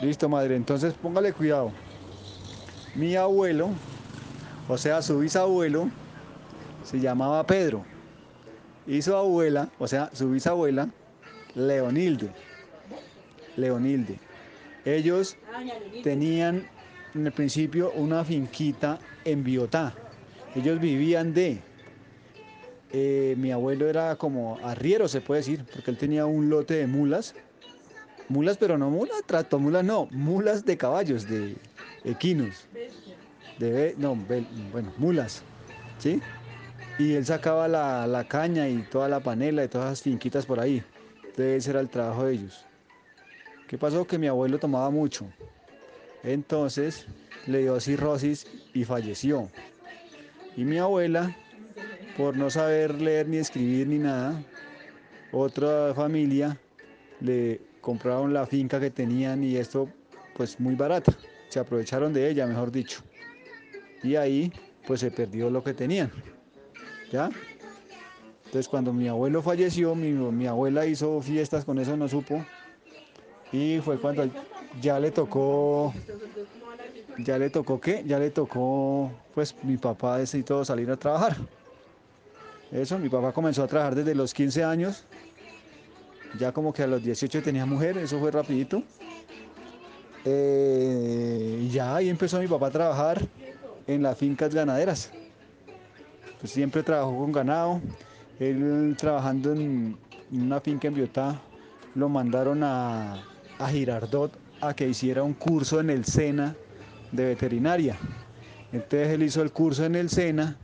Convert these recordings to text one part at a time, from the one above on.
Listo, madre. Entonces póngale cuidado. Mi abuelo, o sea, su bisabuelo, se llamaba Pedro. Y su abuela, o sea, su bisabuela, Leonilde. Leonilde. Ellos tenían en el principio una finquita en Biotá. Ellos vivían de... eh, mi abuelo era como arriero, se puede decir, porque él tenía un lote de mulas. Mulas, pero no mulas, trato mulas, no, mulas de caballos, de equinos. De, no, bueno, mulas, ¿sí? Y él sacaba la, la caña y toda la panela y todas las finquitas por ahí. Entonces ese era el trabajo de ellos. ¿Qué pasó? Que mi abuelo tomaba mucho. Entonces le dio cirrosis y falleció. Y mi abuela, por no saber leer ni escribir ni nada, otra familia le compraron la finca que tenían y esto pues muy barata. Se aprovecharon de ella, mejor dicho. Y ahí pues se perdió lo que tenían. ¿Ya? Entonces cuando mi abuelo falleció, mi, mi abuela hizo fiestas con eso, no supo. Y fue cuando ya le tocó, ya le tocó qué, ya le tocó, pues mi papá decidió salir a trabajar. Eso, mi papá comenzó a trabajar desde los 15 años. Ya como que a los 18 tenía mujer, eso fue rapidito. Eh, ya ahí empezó mi papá a trabajar en las fincas ganaderas. Pues siempre trabajó con ganado. Él trabajando en una finca en Biotá, lo mandaron a, a Girardot a que hiciera un curso en el SENA de veterinaria. Entonces él hizo el curso en el SENA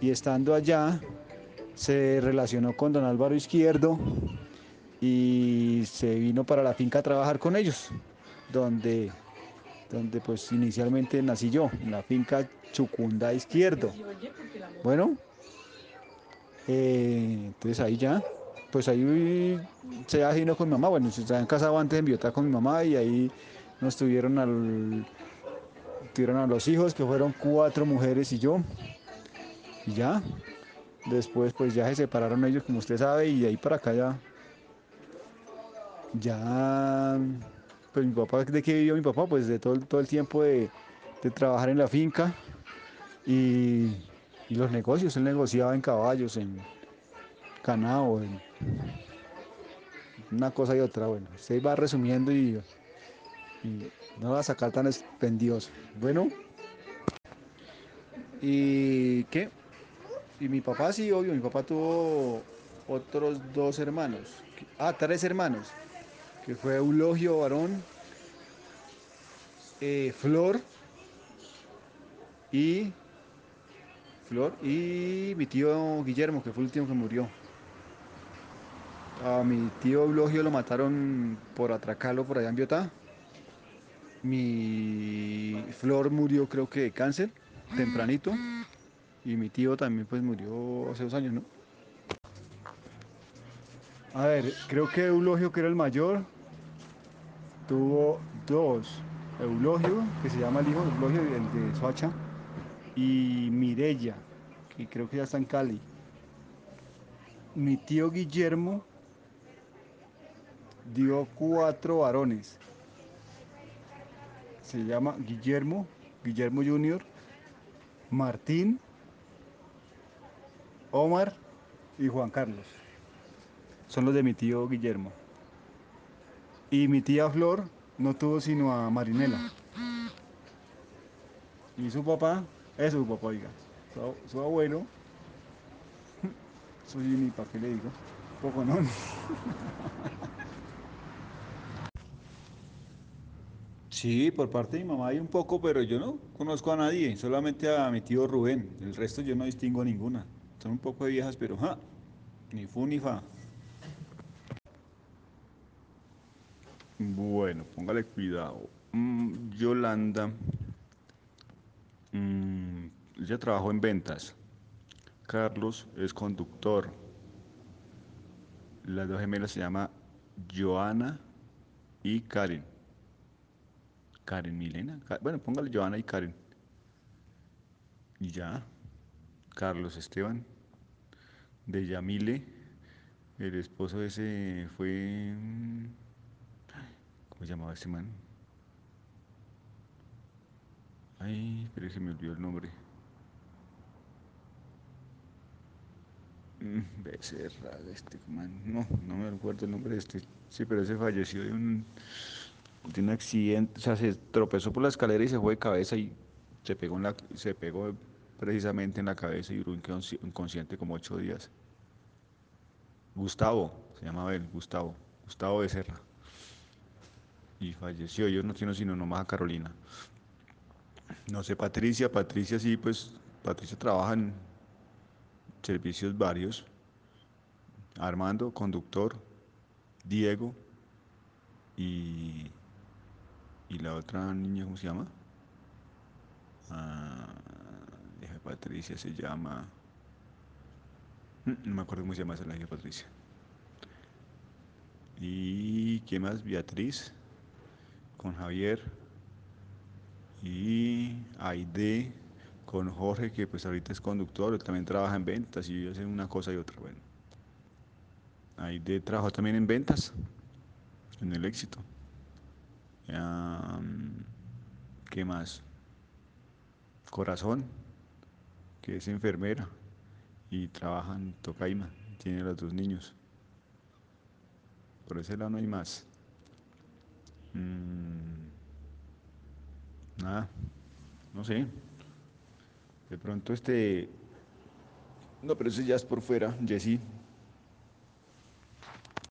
y estando allá se relacionó con don Álvaro Izquierdo y se vino para la finca a trabajar con ellos, donde, donde pues inicialmente nací yo, en la finca Chucunda Izquierdo. Bueno, eh, entonces ahí ya, pues ahí se vino con mi mamá, bueno, se habían casado antes en Biotá con mi mamá y ahí nos tuvieron al, tuvieron a los hijos, que fueron cuatro mujeres y yo, y ya, después pues ya se separaron ellos como usted sabe y de ahí para acá ya, ya, pues mi papá, ¿de qué vivió mi papá? Pues de todo, todo el tiempo de, de trabajar en la finca y, y los negocios, él negociaba en caballos, en ganado, en una cosa y otra, bueno, usted va resumiendo y, y no va a sacar tan expendioso. Bueno, ¿y qué? Y mi papá sí, obvio, mi papá tuvo otros dos hermanos, ah, tres hermanos, que fue Eulogio Varón, eh, Flor y Flor y mi tío Guillermo, que fue el último que murió. A mi tío Eulogio lo mataron por atracarlo por allá en Biotá. Mi Flor murió creo que de cáncer, tempranito. Y mi tío también pues murió hace dos años, ¿no? A ver, creo que Eulogio, que era el mayor, tuvo dos. Eulogio, que se llama el hijo de Eulogio, el de Soacha, y Mirella, que creo que ya está en Cali. Mi tío Guillermo dio cuatro varones. Se llama Guillermo, Guillermo Junior, Martín, Omar y Juan Carlos. Son los de mi tío Guillermo. Y mi tía Flor no tuvo sino a Marinela. Y su papá, es su papá, oiga, su, ab- su abuelo, soy ni para qué le digo, poco no. Sí, por parte de mi mamá hay un poco, pero yo no conozco a nadie, solamente a mi tío Rubén. El resto yo no distingo a ninguna. Son un poco de viejas, pero ja, ni fu ni fa. Bueno, póngale cuidado. Mm, Yolanda, mm, ella trabajó en ventas. Carlos es conductor. Las dos gemelas se llama Joana y Karen. Karen Milena. Bueno, póngale Joana y Karen. Ya. Carlos Esteban. De Yamile. El esposo ese fue. ¿Cómo se llamaba ese man? Ay, pero se me olvidó el nombre. Mm, Becerra, este man, no, no me acuerdo el nombre de este. Sí, pero ese falleció de un, de un accidente, o sea, se tropezó por la escalera y se fue de cabeza y se pegó, en la, se pegó precisamente en la cabeza y duró inconsciente como ocho días. Gustavo, se llamaba él, Gustavo, Gustavo Becerra. Y falleció, yo no tengo sino nomás a Carolina. No sé, Patricia, Patricia sí, pues Patricia trabaja en servicios varios. Armando, conductor, Diego y, y la otra niña, ¿cómo se llama? Ah, Patricia se llama... Mm, no me acuerdo cómo se llama esa la hija Patricia. ¿Y qué más? Beatriz, con Javier y Aide con Jorge, que pues ahorita es conductor, también trabaja en ventas y hace una cosa y otra. Bueno, Aide trabajó también en ventas, en el éxito. ¿Qué más? Corazón, que es enfermera y trabaja en Tocaima, tiene los dos niños. Por ese lado no hay más. Mm, nada, no sé. De pronto este... No, pero ese ya es por fuera, Jessy.